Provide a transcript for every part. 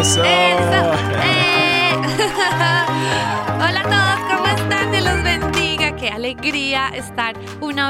eso, Eso. eh. Hola a todos, ¿cómo están? Dios los bendiga. Qué alegría estar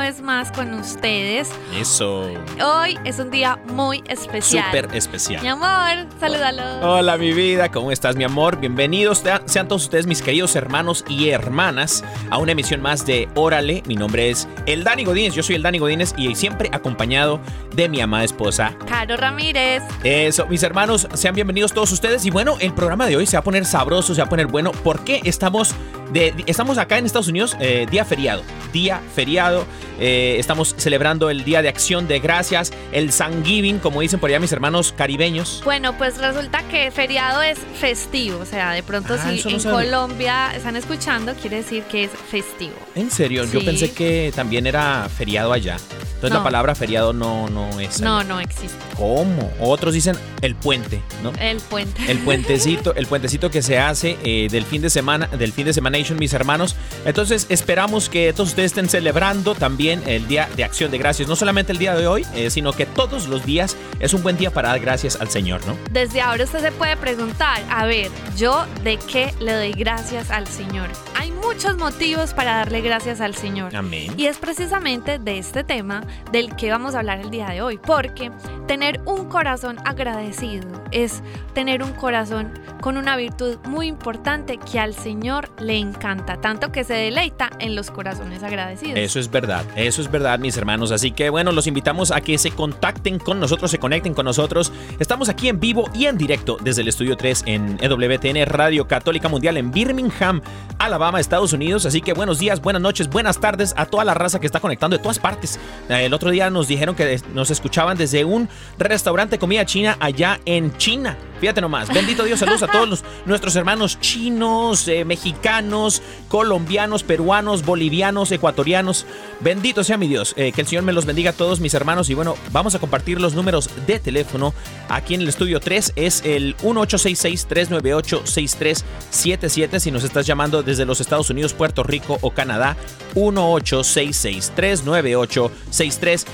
vez más con ustedes. Eso. Hoy es un día muy especial. Súper Mi especial. amor, salúdalo. Hola mi vida, ¿cómo estás mi amor? Bienvenidos sean todos ustedes mis queridos hermanos y hermanas a una emisión más de Órale. Mi nombre es El Dani Godínez, yo soy el Dani Godínez y siempre acompañado de mi amada esposa. Caro Ramírez. Eso, mis hermanos, sean bienvenidos todos ustedes. Y bueno, el programa de hoy se va a poner sabroso, se va a poner bueno, porque estamos, de, estamos acá en Estados Unidos, eh, día feriado. Día feriado. Eh, estamos celebrando el Día de Acción de Gracias, el Thanksgiving, como dicen por allá mis hermanos caribeños. Bueno, pues resulta que feriado es festivo, o sea, de pronto Ah, si no en. Colombia están escuchando, quiere decir que es festivo. En serio, yo pensé que también era feriado allá. Entonces No. la palabra feriado no, no es. No, allá. no existe. ¿Cómo? Otros dicen el puente, ¿no? El puente. El puentecito, el puentecito que se hace eh, del fin de semana, del fin de semana mis hermanos. Entonces esperamos que todos ustedes estén celebrando también el Día de Acción de Gracias. No solamente el día de hoy, eh, sino que todos los días es un buen día para dar gracias al Señor, ¿no? Desde ahora usted se puede preguntar, a ver, yo de qué le doy gracias al Señor. Hay muchos motivos para darle gracias al Señor. Amén. Y es precisamente de este tema del que vamos a hablar el día de hoy, porque tener un corazón agradecido es tener un corazón con una virtud muy importante que al Señor le encanta, tanto que se deleita en los corazones agradecidos. Eso es verdad, eso es verdad, mis hermanos. Así que bueno, los invitamos a que se contacten con nosotros, se conecten con nosotros. Estamos aquí en vivo y en directo desde el estudio 3 en EWTN Radio Católica Mundial en Birmingham, Alabama, Estados Unidos. Así que buenos días, buenas noches, buenas tardes a toda la raza que está conectando de todas partes. Eh, El otro día nos dijeron que nos escuchaban desde un restaurante comida china allá en China. Fíjate nomás, bendito Dios, saludos a todos los- nuestros hermanos chinos, eh, mexicanos, colombianos, peruanos, bolivianos, ecuatorianos. Bendito sea mi Dios, eh, que el Señor me los bendiga a todos mis hermanos. Y bueno, vamos a compartir los números de teléfono aquí en el estudio 3. Es el 1866-398-6377. Si nos estás llamando desde los Estados Unidos, Puerto Rico o Canadá, 1866-398-6377.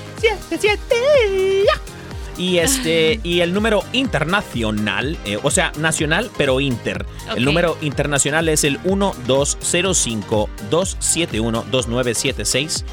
Y este y el número internacional, eh, o sea, nacional, pero inter. Ok. El número internacional es el 1205-271-2976.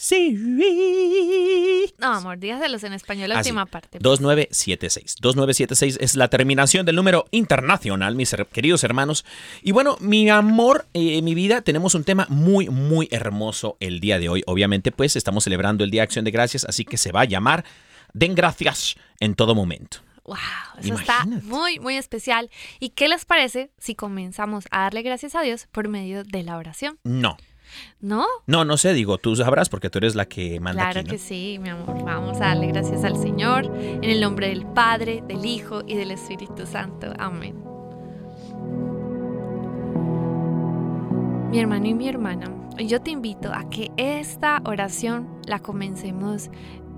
1205-271-2976. No, amor, dígaselos en español la última parte. 2976. 2976 es la terminación del número internacional, mis queridos hermanos. Y bueno, mi amor, eh, mi vida, tenemos un tema muy, muy hermoso el día de hoy. Obviamente, pues estamos celebrando el Día de Acción de Gracias, así que se va a llamar Den Gracias en todo momento. Wow, eso está muy, muy especial. ¿Y qué les parece si comenzamos a darle gracias a Dios por medio de la oración? No, ¿No? no, no sé, digo, tú sabrás porque tú eres la que manda Claro aquí, ¿no? que sí, mi amor. Vamos a darle gracias al Señor en el nombre del Padre, del Hijo y del Espíritu Santo. Amén. Mi hermano y mi hermana, yo te invito a que esta oración la comencemos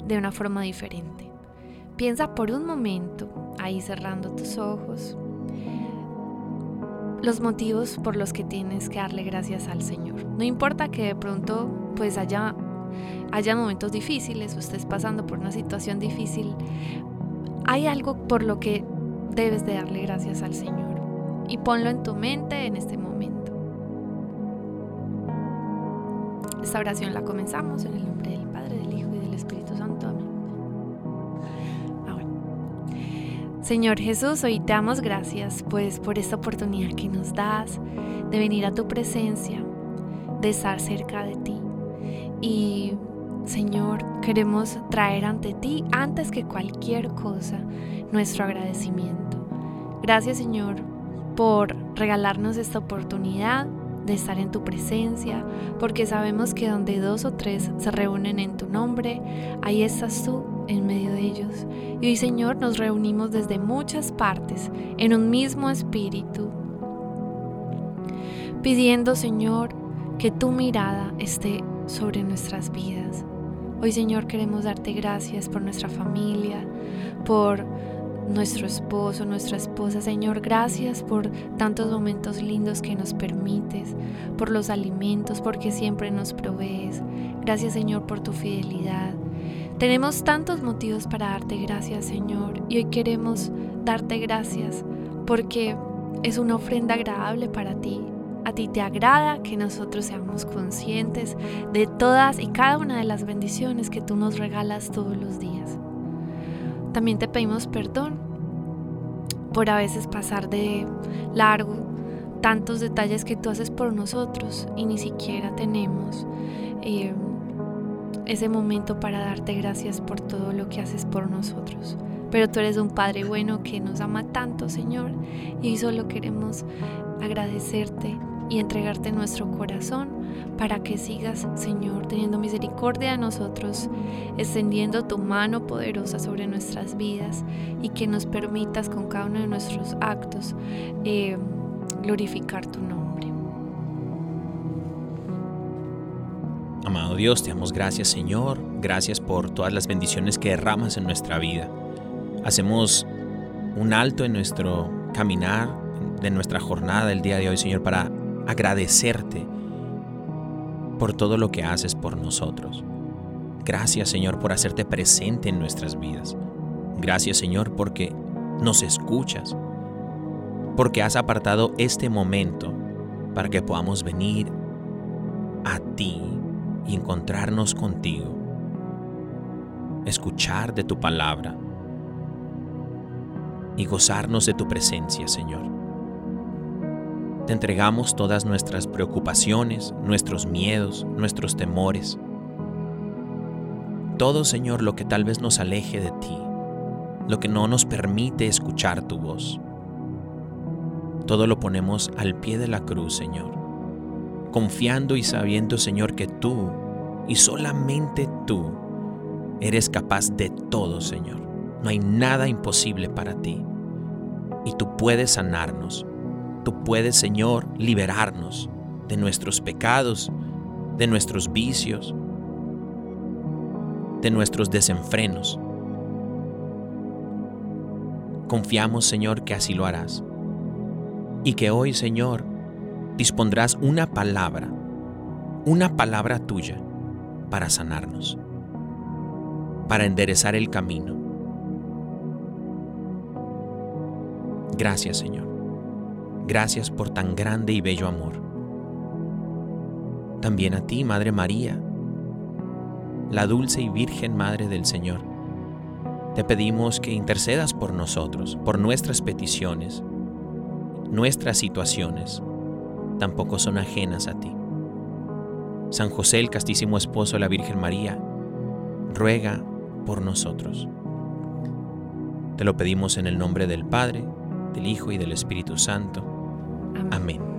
de una forma diferente. Piensa por un momento, ahí cerrando tus ojos, los motivos por los que tienes que darle gracias al Señor. No importa que de pronto pues haya haya momentos difíciles o estés pasando por una situación difícil, hay algo por lo que debes de darle gracias al Señor. Y ponlo en tu mente en este momento. Esta oración la comenzamos en el nombre del Señor Jesús, hoy te damos gracias pues por esta oportunidad que nos das de venir a tu presencia, de estar cerca de ti. Y Señor, queremos traer ante ti, antes que cualquier cosa, nuestro agradecimiento. Gracias Señor por regalarnos esta oportunidad de estar en tu presencia, porque sabemos que donde dos o tres se reúnen en tu nombre, ahí estás tú en medio de ellos. Y hoy Señor nos reunimos desde muchas partes, en un mismo espíritu, pidiendo Señor que tu mirada esté sobre nuestras vidas. Hoy Señor queremos darte gracias por nuestra familia, por nuestro esposo, nuestra esposa. Señor, gracias por tantos momentos lindos que nos permites, por los alimentos, porque siempre nos provees. Gracias Señor por tu fidelidad. Tenemos tantos motivos para darte gracias Señor y hoy queremos darte gracias porque es una ofrenda agradable para ti. A ti te agrada que nosotros seamos conscientes de todas y cada una de las bendiciones que tú nos regalas todos los días. También te pedimos perdón por a veces pasar de largo tantos detalles que tú haces por nosotros y ni siquiera tenemos eh, ese momento para darte gracias por todo lo que haces por nosotros. Pero tú eres un Padre bueno que nos ama tanto, Señor, y solo queremos agradecerte y entregarte nuestro corazón para que sigas, Señor, teniendo misericordia de nosotros, extendiendo tu mano poderosa sobre nuestras vidas y que nos permitas con cada uno de nuestros actos eh, glorificar tu nombre. Amado Dios, te damos gracias Señor, gracias por todas las bendiciones que derramas en nuestra vida. Hacemos un alto en nuestro caminar, de nuestra jornada del día de hoy, Señor, para agradecerte por todo lo que haces por nosotros. Gracias Señor por hacerte presente en nuestras vidas. Gracias Señor porque nos escuchas, porque has apartado este momento para que podamos venir a ti y encontrarnos contigo, escuchar de tu palabra y gozarnos de tu presencia, Señor. Te entregamos todas nuestras preocupaciones, nuestros miedos, nuestros temores. Todo, Señor, lo que tal vez nos aleje de ti, lo que no nos permite escuchar tu voz. Todo lo ponemos al pie de la cruz, Señor, confiando y sabiendo, Señor, que tú y solamente tú eres capaz de todo, Señor. No hay nada imposible para ti. Y tú puedes sanarnos, Tú puedes, Señor, liberarnos de nuestros pecados, de nuestros vicios, de nuestros desenfrenos. Confiamos, Señor, que así lo harás. Y que hoy, Señor, dispondrás una palabra, una palabra tuya para sanarnos, para enderezar el camino. Gracias, Señor. Gracias por tan grande y bello amor. También a ti, Madre María, la dulce y virgen Madre del Señor. Te pedimos que intercedas por nosotros, por nuestras peticiones. Nuestras situaciones tampoco son ajenas a ti. San José, el castísimo esposo de la Virgen María, ruega por nosotros. Te lo pedimos en el nombre del Padre, del Hijo y del Espíritu Santo. Amén. Amén.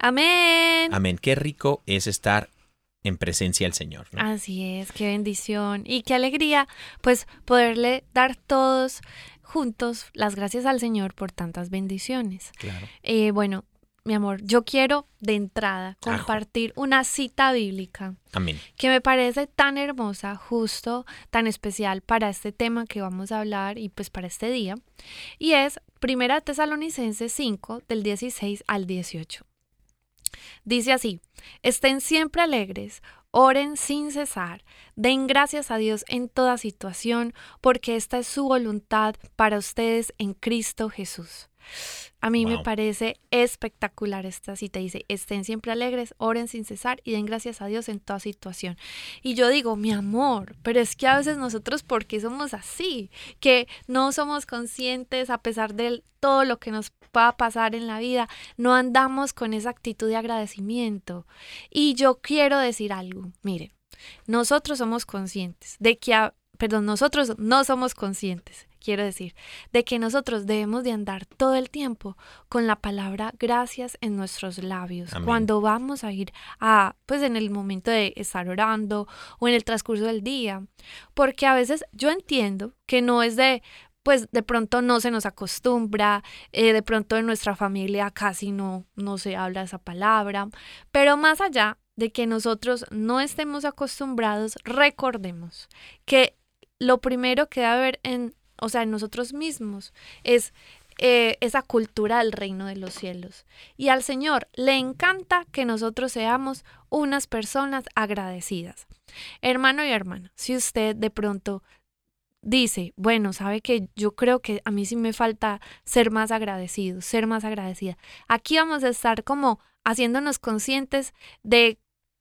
Amén. Amén. Qué rico es estar en presencia del Señor. ¿no? Así es, qué bendición y qué alegría, pues poderle dar todos juntos las gracias al Señor por tantas bendiciones. Claro. Eh, bueno, mi amor, yo quiero de entrada Ajo. compartir una cita bíblica Amén. que me parece tan hermosa, justo, tan especial para este tema que vamos a hablar y pues para este día. Y es Primera Tesalonicenses 5 del 16 al 18. Dice así, estén siempre alegres, oren sin cesar, den gracias a Dios en toda situación, porque esta es su voluntad para ustedes en Cristo Jesús. A mí me parece espectacular esta cita. Dice, estén siempre alegres, oren sin cesar y den gracias a Dios en toda situación. Y yo digo, mi amor, pero es que a veces nosotros, ¿por qué somos así? Que no somos conscientes a pesar de todo lo que nos pueda pasar en la vida, no andamos con esa actitud de agradecimiento. Y yo quiero decir algo, miren, nosotros somos conscientes de que, a- perdón, nosotros no somos conscientes, quiero decir, de que nosotros debemos de andar todo el tiempo con la palabra gracias en nuestros labios. Amén. Cuando vamos a ir a, pues en el momento de estar orando o en el transcurso del día, porque a veces yo entiendo que no es de, pues de pronto no se nos acostumbra, eh, de pronto en nuestra familia casi no, no se habla esa palabra, pero más allá de que nosotros no estemos acostumbrados, recordemos que lo primero que debe haber en, o sea, en nosotros mismos es eh, esa cultura del reino de los cielos. Y al Señor le encanta que nosotros seamos unas personas agradecidas. Hermano y hermana, si usted de pronto dice, bueno, sabe que yo creo que a mí sí me falta ser más agradecido, ser más agradecida. Aquí vamos a estar como haciéndonos conscientes de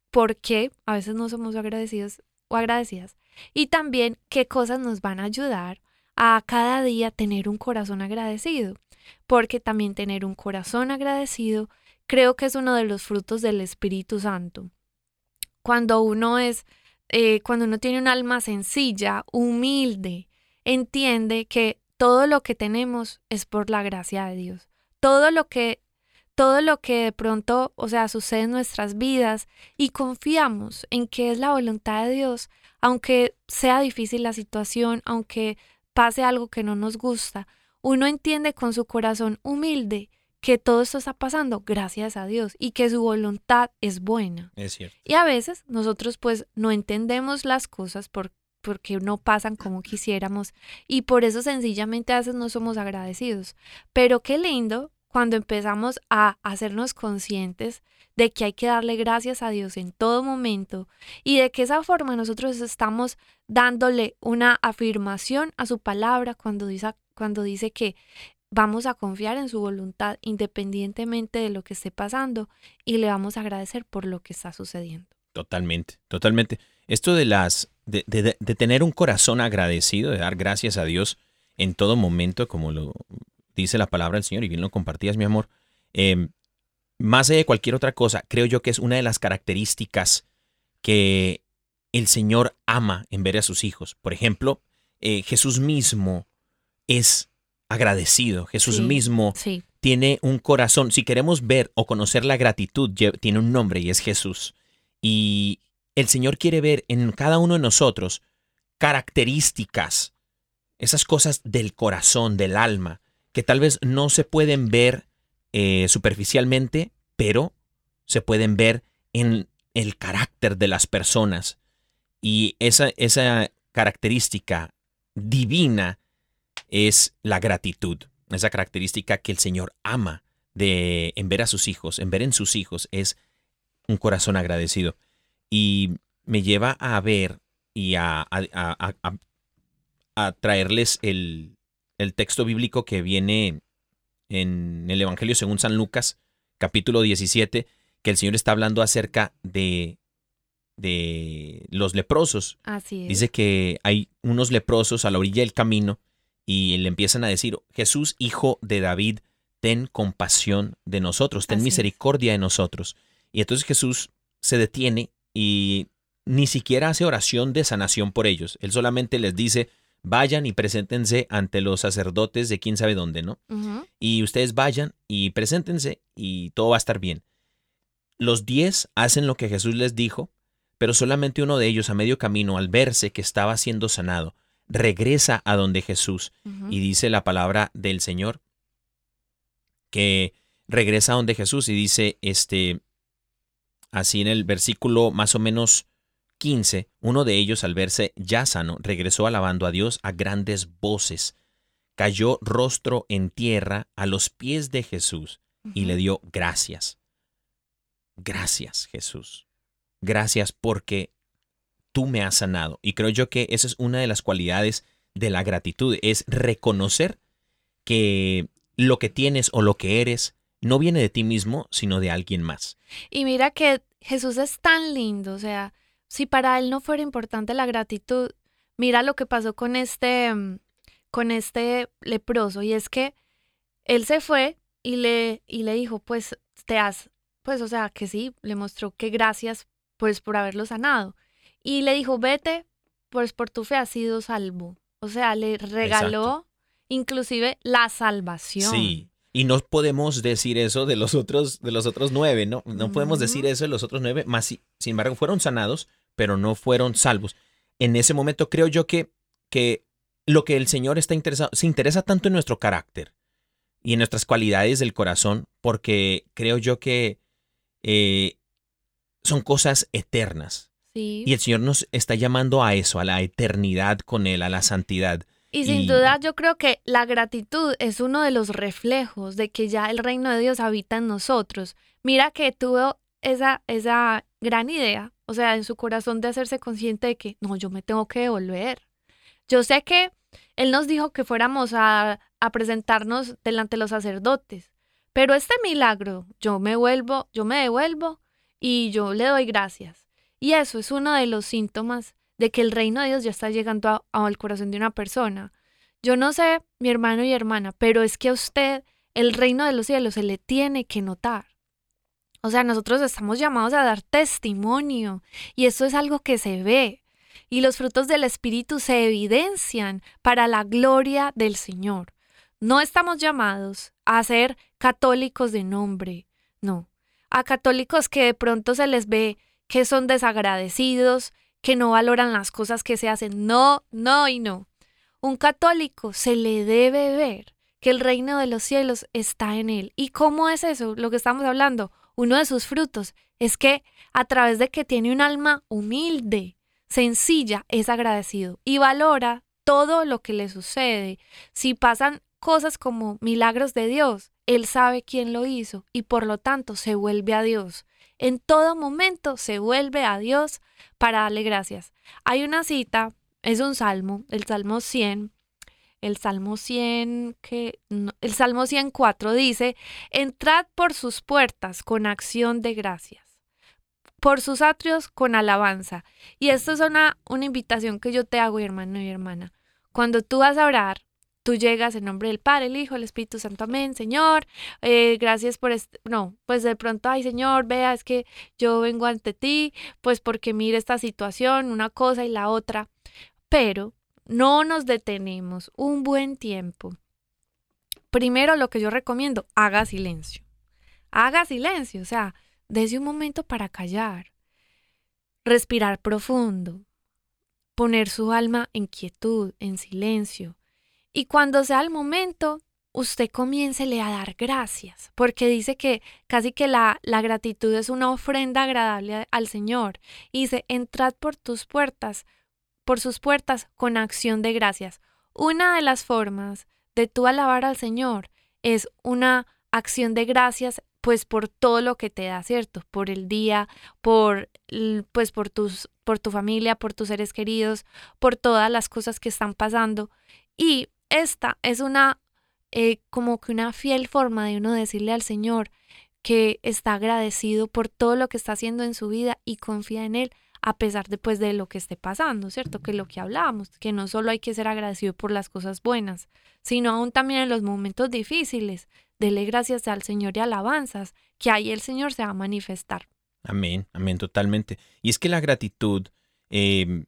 por qué a veces no somos agradecidos o agradecidas y también qué cosas nos van a ayudar a cada día tener un corazón agradecido, porque también tener un corazón agradecido creo que es uno de los frutos del Espíritu Santo. Cuando uno es, eh, cuando uno tiene un alma sencilla, humilde, entiende que todo lo que tenemos es por la gracia de Dios. Todo lo que todo lo que de pronto, o sea, sucede en nuestras vidas y confiamos en que es la voluntad de Dios, aunque sea difícil la situación, aunque pase algo que no nos gusta, uno entiende con su corazón humilde que todo esto está pasando gracias a Dios y que su voluntad es buena. Es cierto. Y a veces nosotros pues no entendemos las cosas por, porque no pasan como quisiéramos y por eso sencillamente a veces no somos agradecidos. Pero qué lindo cuando empezamos a hacernos conscientes de que hay que darle gracias a Dios en todo momento y de que esa forma nosotros estamos dándole una afirmación a su palabra cuando dice, cuando dice que vamos a confiar en su voluntad independientemente de lo que esté pasando y le vamos a agradecer por lo que está sucediendo. Totalmente, totalmente. Esto de las de, de- de tener un corazón agradecido, de dar gracias a Dios en todo momento, como lo dice la palabra del Señor, y bien lo compartías, mi amor. eh, más allá de cualquier otra cosa, creo yo que es una de las características que el Señor ama en ver a sus hijos. Por ejemplo, eh, Jesús mismo es agradecido. Jesús Sí, mismo Sí, tiene un corazón. Si queremos ver o conocer la gratitud, tiene un nombre y es Jesús. Y el Señor quiere ver en cada uno de nosotros características, esas cosas del corazón, del alma, que tal vez no se pueden ver eh, superficialmente, pero se pueden ver en el carácter de las personas. Y esa, esa característica divina es la gratitud, esa característica que el Señor ama de en ver a sus hijos, en ver en sus hijos es un corazón agradecido y me lleva a ver y a, a- a- a- a traerles el, el texto bíblico que viene en el Evangelio según San Lucas, capítulo 17, que el Señor está hablando acerca de, de los leprosos así es. Dice que hay unos leprosos a la orilla del camino y le empiezan a decir, Jesús, hijo de David, ten compasión de nosotros, ten Así es. misericordia de nosotros. Y entonces Jesús se detiene y ni siquiera hace oración de sanación por ellos. Él solamente les dice, vayan y preséntense ante los sacerdotes de quién sabe dónde, ¿no? Y ustedes vayan y preséntense y todo va a estar bien. Los diez hacen lo que Jesús les dijo, pero solamente uno de ellos a medio camino, al verse que estaba siendo sanado, regresa a donde Jesús y dice la palabra del Señor que regresa donde Jesús y dice, este, así en el versículo más o menos 15, uno de ellos al verse ya sano, regresó alabando a Dios a grandes voces, cayó rostro en tierra a los pies de Jesús y le dio gracias. Gracias, Jesús. Gracias porque tú me has sanado. Y creo yo que esa es una de las cualidades de la gratitud, es reconocer que lo que tienes o lo que eres no viene de ti mismo, sino de alguien más. Y mira que Jesús es tan lindo, o sea, si para él no fuera importante la gratitud, mira lo que pasó con este mm, con este leproso y es que él se fue y le y le dijo, "Pues te has pues o sea, que sí, le mostró que gracias pues por haberlo sanado." Y le dijo, "Vete, pues por tu fe has sido salvo." O sea, le regaló inclusive la salvación. Sí. Y no podemos decir eso de los otros, de los otros nueve, ¿no? No podemos decir eso de los otros nueve, más si- sin embargo fueron sanados, pero no fueron salvos. En ese momento creo yo que, que lo que el Señor está interesado, se interesa tanto en nuestro carácter y en nuestras cualidades del corazón, porque creo yo que eh, son cosas eternas. Sí. Y el Señor nos está llamando a eso, a la eternidad con Él, a la santidad. Y sin Y- duda yo creo que la gratitud es uno de los reflejos de que ya el reino de Dios habita en nosotros. Mira que tuvo esa, esa gran idea, o sea, en su corazón de hacerse consciente de que no, yo me tengo que devolver. Yo sé que Él nos dijo que fuéramos a, a presentarnos delante de los sacerdotes, pero este milagro, yo me vuelvo, yo me devuelvo y yo le doy gracias. Y eso es uno de los síntomas de que el reino de Dios ya está llegando al corazón de una persona. Yo no sé, mi hermano y hermana, pero es que a usted el reino de los cielos se le tiene que notar. O sea, nosotros estamos llamados a dar testimonio y eso es algo que se ve. Y los frutos del Espíritu se evidencian para la gloria del Señor. No estamos llamados a ser católicos de nombre, no. A católicos que de pronto se les ve que son desagradecidos, que no valoran las cosas que se hacen. No, no y no. Un católico se le debe ver que el reino de los cielos está en él. ¿Y cómo es eso? Lo que estamos hablando. Uno de sus frutos es que a través de que tiene un alma humilde, sencilla, es agradecido y valora todo lo que le sucede. Si pasan cosas como milagros de Dios, él sabe quién lo hizo y por lo tanto se vuelve a Dios. En todo momento se vuelve a Dios para darle gracias. Hay una cita, es un salmo, el Salmo 100, el Salmo 100 que el Salmo 104 dice, "Entrad por sus puertas con acción de gracias, por sus atrios con alabanza." Y esto es una una invitación que yo te hago, hermano y hermana. Cuando tú vas a orar, tú llegas en nombre del Padre, el Hijo, el Espíritu Santo, amén, Señor, eh, gracias por este, no, pues de pronto, ay Señor, vea, es que yo vengo ante ti, pues porque mire esta situación, una cosa y la otra, pero no nos detenemos un buen tiempo. Primero lo que yo recomiendo, haga silencio. Haga silencio, o sea, desde un momento para callar, respirar profundo, poner su alma en quietud, en silencio. Y cuando sea el momento, usted comiéncele a dar gracias, porque dice que casi que la, la gratitud es una ofrenda agradable al Señor. Y dice, entrad por tus puertas, por sus puertas con acción de gracias. Una de las formas de tú alabar al Señor es una acción de gracias pues por todo lo que te da, ¿cierto? Por el día, por pues por tus por tu familia, por tus seres queridos, por todas las cosas que están pasando. Y esta es una eh, como que una fiel forma de uno decirle al Señor que está agradecido por todo lo que está haciendo en su vida y confía en Él a pesar después de lo que esté pasando, ¿cierto? Que lo que hablábamos, que no solo hay que ser agradecido por las cosas buenas, sino aún también en los momentos difíciles. Dele gracias al Señor y alabanzas, que ahí el Señor se va a manifestar. Amén, amén, totalmente. Y es que la gratitud eh,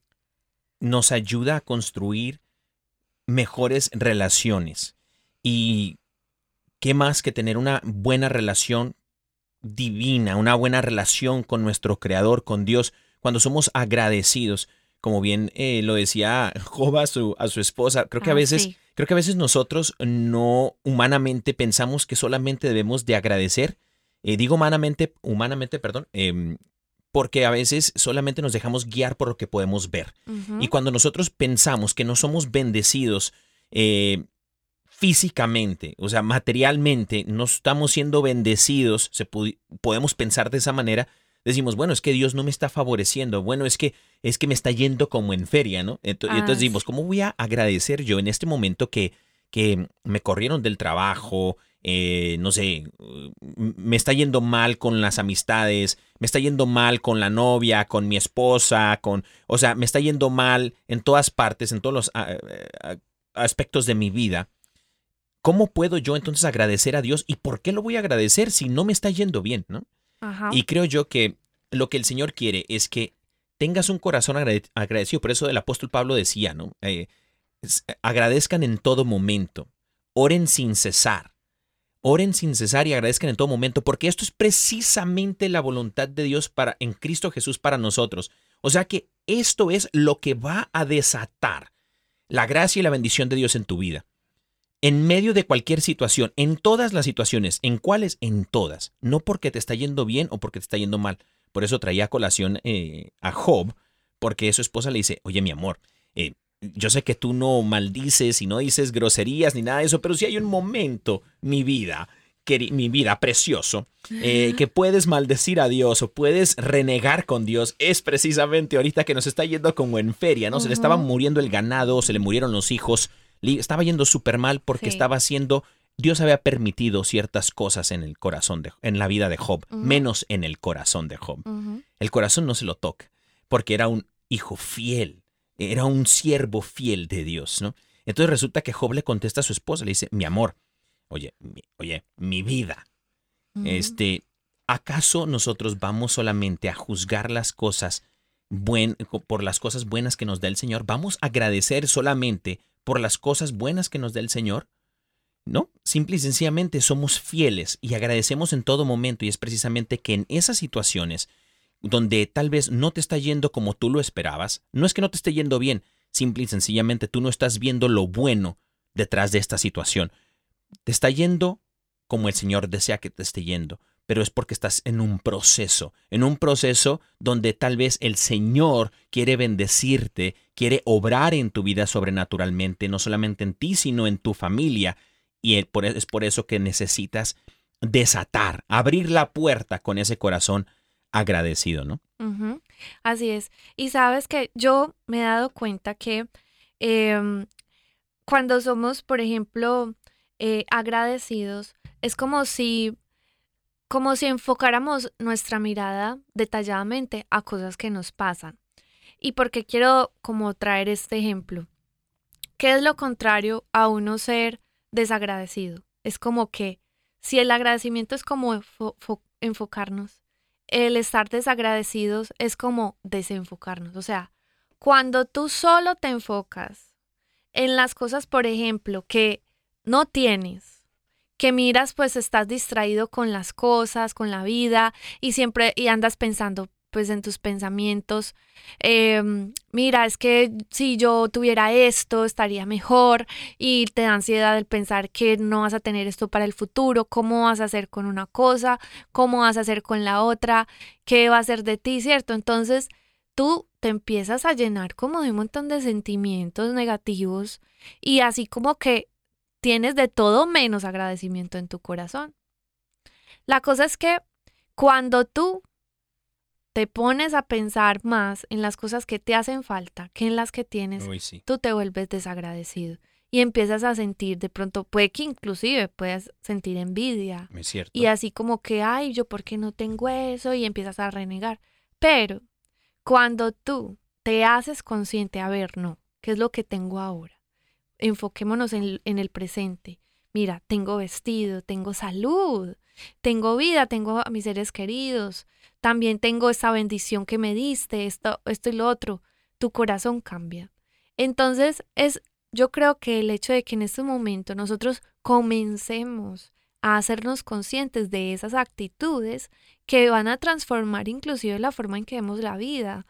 nos ayuda a construir mejores relaciones. Y qué más que tener una buena relación divina, una buena relación con nuestro Creador, con Dios, cuando somos agradecidos. Como bien eh, lo decía Job a su, a su esposa, creo que a Ah, veces sí. Creo que a veces nosotros no humanamente pensamos que solamente debemos de agradecer. Eh, digo humanamente, humanamente, perdón, em, porque a veces solamente nos dejamos guiar por lo que podemos ver. Y cuando nosotros pensamos que no somos bendecidos eh, físicamente, o sea, materialmente, no estamos siendo bendecidos, se podemos pensar de esa manera, decimos, bueno, es que Dios no me está favoreciendo, bueno, es que es que me está yendo como en feria, ¿no? Ento- y Ah, entonces decimos, ¿cómo voy a agradecer yo en este momento que, que me corrieron del trabajo, eh, no sé, me está yendo mal con las amistades, me está yendo mal con la novia, con mi esposa, con, o sea, me está yendo mal en todas partes, en todos los aspectos de mi vida. ¿Cómo puedo yo entonces agradecer a Dios y por qué lo voy a agradecer si no me está yendo bien, ¿no? Y creo yo que lo que el Señor quiere es que tengas un corazón agrade- agradecido. Por eso el apóstol Pablo decía, ¿no? Eh, agradezcan en todo momento, oren sin cesar. Oren sin cesar y agradezcan en todo momento, porque esto es precisamente la voluntad de Dios para en Cristo Jesús para nosotros. O sea que esto es lo que va a desatar la gracia y la bendición de Dios en tu vida. En medio de cualquier situación, en todas las situaciones, ¿en cuáles? En todas. No porque te está yendo bien o porque te está yendo mal. Por eso traía a colación eh, a Job, porque su esposa le dice, oye mi amor, eh, yo sé que tú no maldices y no dices groserías ni nada de eso, pero si hay un momento, mi vida, mi vida precioso, eh, que puedes maldecir a Dios o puedes renegar con Dios, es precisamente ahorita que nos está yendo como en feria, ¿no? Se le estaba muriendo el ganado, se le murieron los hijos, estaba yendo súper mal porque Sí. estaba haciendo, Dios había permitido ciertas cosas en el corazón, de, en la vida de Job, menos en el corazón de Job. El corazón no se lo toca, porque era un hijo fiel, era un siervo fiel de Dios, ¿no? Entonces resulta que Job le contesta a su esposa, le dice, mi amor, oye, mi, oye, mi vida, este, ¿acaso nosotros vamos solamente a juzgar las cosas buen, por las cosas buenas que nos da el Señor? ¿Vamos a agradecer solamente por las cosas buenas que nos da el Señor? No, simple y sencillamente somos fieles y agradecemos en todo momento y es precisamente que en esas situaciones donde tal vez no te está yendo como tú lo esperabas, no es que no te esté yendo bien, simple y sencillamente tú no estás viendo lo bueno detrás de esta situación. Te está yendo como el Señor desea que te esté yendo, pero es porque estás en un proceso, en un proceso donde tal vez el Señor quiere bendecirte, quiere obrar en tu vida sobrenaturalmente, no solamente en ti, sino en tu familia. Y por- es por eso que necesitas desatar, abrir la puerta con ese corazón agradecido, ¿no? Ujú, Así es. Y sabes que yo me he dado cuenta que em, cuando somos, por ejemplo, eh, agradecidos, es como si, como si enfocáramos nuestra mirada detalladamente a cosas que nos pasan. ¿Y por qué quiero como traer este ejemplo? ¿Qué es lo contrario a uno ser desagradecido? Es como que si el agradecimiento es como enfo- fo- enfocarnos el estar desagradecidos es como desenfocarnos. O sea, cuando tú solo te enfocas en las cosas, por ejemplo, que no tienes, que miras, pues estás distraído con las cosas, con la vida y siempre y andas pensando pues en tus pensamientos, em, mira, es que si yo tuviera esto estaría mejor y te da ansiedad el pensar que no vas a tener esto para el futuro, cómo vas a hacer con una cosa, cómo vas a hacer con la otra, qué va a ser de ti, ¿cierto? Entonces tú te empiezas a llenar como de un montón de sentimientos negativos y así como que tienes de todo menos agradecimiento en tu corazón. La cosa es que cuando tú te pones a pensar más en las cosas que te hacen falta que en las que tienes, Uy, sí. tú te vuelves desagradecido y empiezas a sentir de pronto, puede que inclusive puedas sentir envidia Es cierto. y así como que, ay, yo por qué no tengo eso y empiezas a renegar. Pero cuando tú te haces consciente, a ver, no, ¿qué es lo que tengo ahora? Enfoquémonos en, el presente. Mira, tengo vestido, tengo salud, tengo vida, tengo a mis seres queridos, también tengo esa bendición que me diste, esto, esto y lo otro. Tu corazón cambia. Entonces, es, yo creo que el hecho de que en este momento nosotros comencemos a hacernos conscientes de esas actitudes que van a transformar inclusive la forma en que vemos la vida.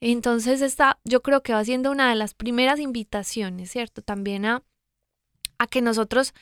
Entonces esta yo creo que va siendo una de las primeras invitaciones, ¿cierto? También a a que nosotros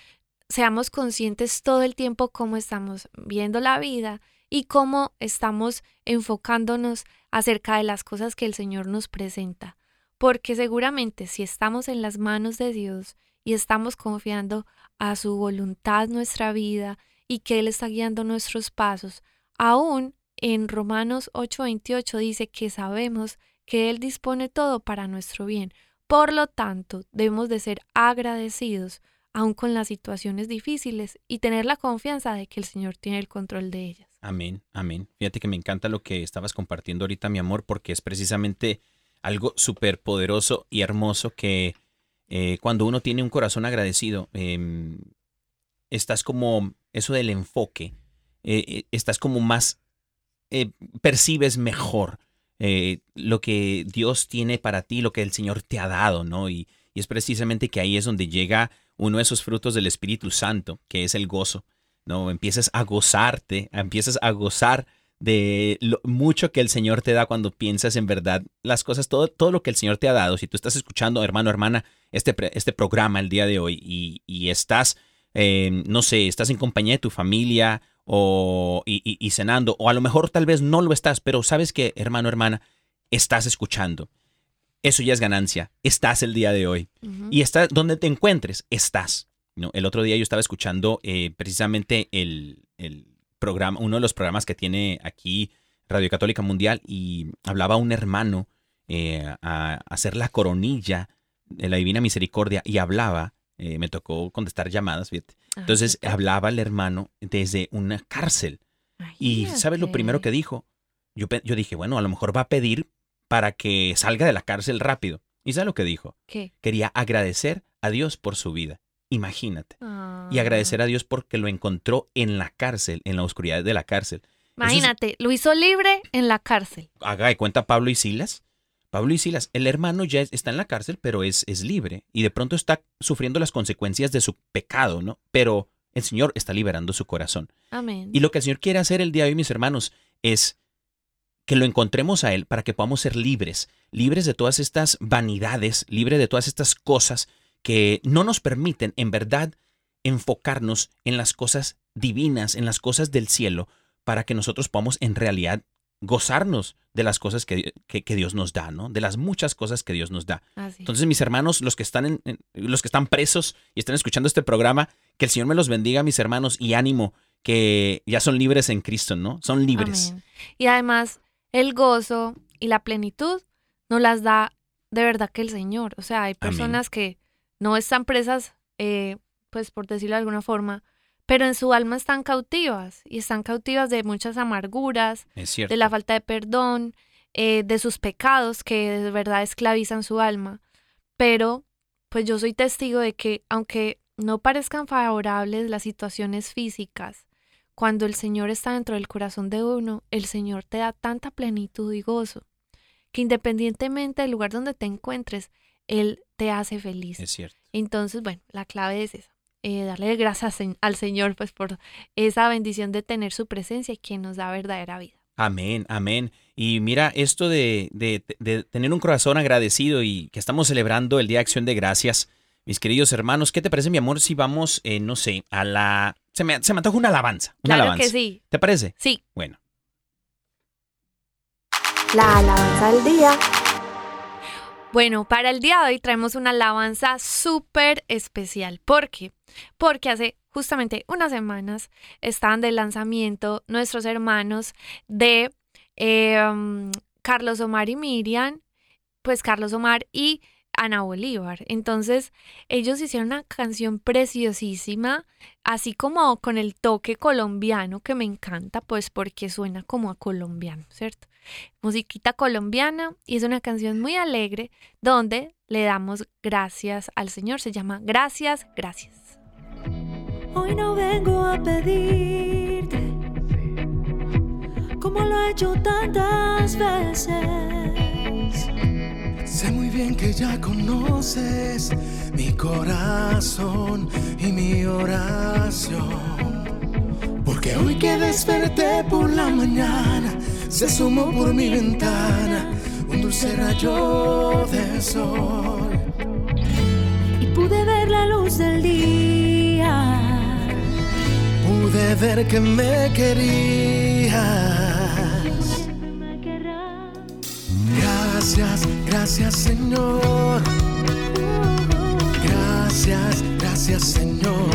seamos conscientes todo el tiempo cómo estamos viendo la vida y cómo estamos enfocándonos acerca de las cosas que el Señor nos presenta. Porque seguramente si estamos en las manos de Dios y estamos confiando a su voluntad nuestra vida y que Él está guiando nuestros pasos, aún en Romanos 8:28 dice que sabemos que Él dispone todo para nuestro bien. Por lo tanto, debemos de ser agradecidos aún con las situaciones difíciles y tener la confianza de que el Señor tiene el control de ellas. Amén, amén. Fíjate que me encanta lo que estabas compartiendo ahorita, mi amor, porque es precisamente algo súper poderoso y hermoso que eh, cuando uno tiene un corazón agradecido, em, estás como, eso del enfoque, eh, eh, estás como más, percibes mejor lo que Dios tiene para ti, lo que el Señor te ha dado, ¿no? Y, y es precisamente que ahí es donde llega uno de esos frutos del Espíritu Santo, que es el gozo. ¿no? Empiezas a gozarte, empiezas a gozar de lo mucho que el Señor te da cuando piensas en verdad las cosas, todo, todo lo que el Señor te ha dado. Si tú estás escuchando, hermano, hermana, este, este programa el día de hoy y, estás, eh, no sé, estás en compañía de tu familia o, y, cenando, o a lo mejor tal vez no lo estás, pero sabes que, hermano, hermana, estás escuchando eso ya es ganancia. Estás el día de hoy. Y estás donde te encuentres, estás. ¿no? El otro día yo estaba escuchando eh, precisamente el, programa, uno de los programas que tiene aquí Radio Católica Mundial y hablaba un hermano eh, a, hacer la coronilla de la Divina Misericordia y hablaba, eh, me tocó contestar llamadas, fíjate. Ah, Entonces hablaba el hermano desde una cárcel. y ¿sabes lo primero que dijo? Yo, yo dije, bueno, a lo mejor va a pedir para que salga de la cárcel rápido. ¿Y sabes lo que dijo? ¿Qué? Quería agradecer a Dios por su vida. Imagínate. Y agradecer a Dios porque lo encontró en la cárcel, en la oscuridad de la cárcel. Imagínate, lo hizo libre en la cárcel. Haga de cuenta Pablo y Silas. Pablo y Silas, el hermano ya está en la cárcel, pero es, es libre y de pronto está sufriendo las consecuencias de su pecado, ¿no? Pero el Señor está liberando su corazón. Amén. Y lo que el Señor quiere hacer el día de hoy, mis hermanos, es que lo encontremos a Él para que podamos ser libres, libres de todas estas vanidades, libres de todas estas cosas que no nos permiten en verdad enfocarnos en las cosas divinas, en las cosas del cielo, para que nosotros podamos en realidad gozarnos de las cosas que, Dios nos da, ¿no? De las muchas cosas que Dios nos da. Entonces, mis hermanos, los que están en, los que están presos y están escuchando este programa, que el Señor me los bendiga, mis hermanos, y ánimo, que ya son libres en Cristo, ¿no? Son libres. Y además, el gozo y la plenitud no las da de verdad que el Señor. O sea, hay personas que no están presas, eh, pues por decirlo de alguna forma, pero en su alma están cautivas y están cautivas de muchas amarguras, de la falta de perdón, eh, de sus pecados que de verdad esclavizan su alma. Pero, pues yo soy testigo de que aunque no parezcan favorables las situaciones físicas, cuando el Señor está dentro del corazón de uno, el Señor te da tanta plenitud y gozo que independientemente del lugar donde te encuentres, Él te hace feliz. Es cierto. Entonces, bueno, la clave es esa. Eh, darle gracias al Señor pues por esa bendición de tener su presencia y que nos da verdadera vida. Amén, amén. Y mira, esto de, tener un corazón agradecido y que estamos celebrando el Día de Acción de Gracias, mis queridos hermanos, ¿qué te parece, mi amor, si vamos, eh, no sé, a la se me, se me antoja una alabanza. Una claro que sí. ¿Te parece? Sí. Bueno. La alabanza del día. Bueno, para el día de hoy traemos una alabanza súper especial. ¿Por qué? Porque hace justamente unas semanas estaban de lanzamiento nuestros hermanos de em, Carlos Omar y Miriam, pues Carlos Omar y Ana Bolívar. Entonces, ellos hicieron una canción preciosísima, así como con el toque colombiano que me encanta, pues porque suena como a colombiano, ¿cierto? Musiquita colombiana y es una canción muy alegre donde le damos gracias al Señor. Se llama Gracias, gracias. Hoy no vengo a pedirte como lo he hecho tantas veces Sé muy bien que ya conoces mi corazón y mi oración. Porque hoy que desperté por la mañana, se asomó por mi ventana un dulce rayo de sol. Y pude ver la luz del día. Pude ver que me querías. Gracias, gracias Señor. Gracias, gracias Señor.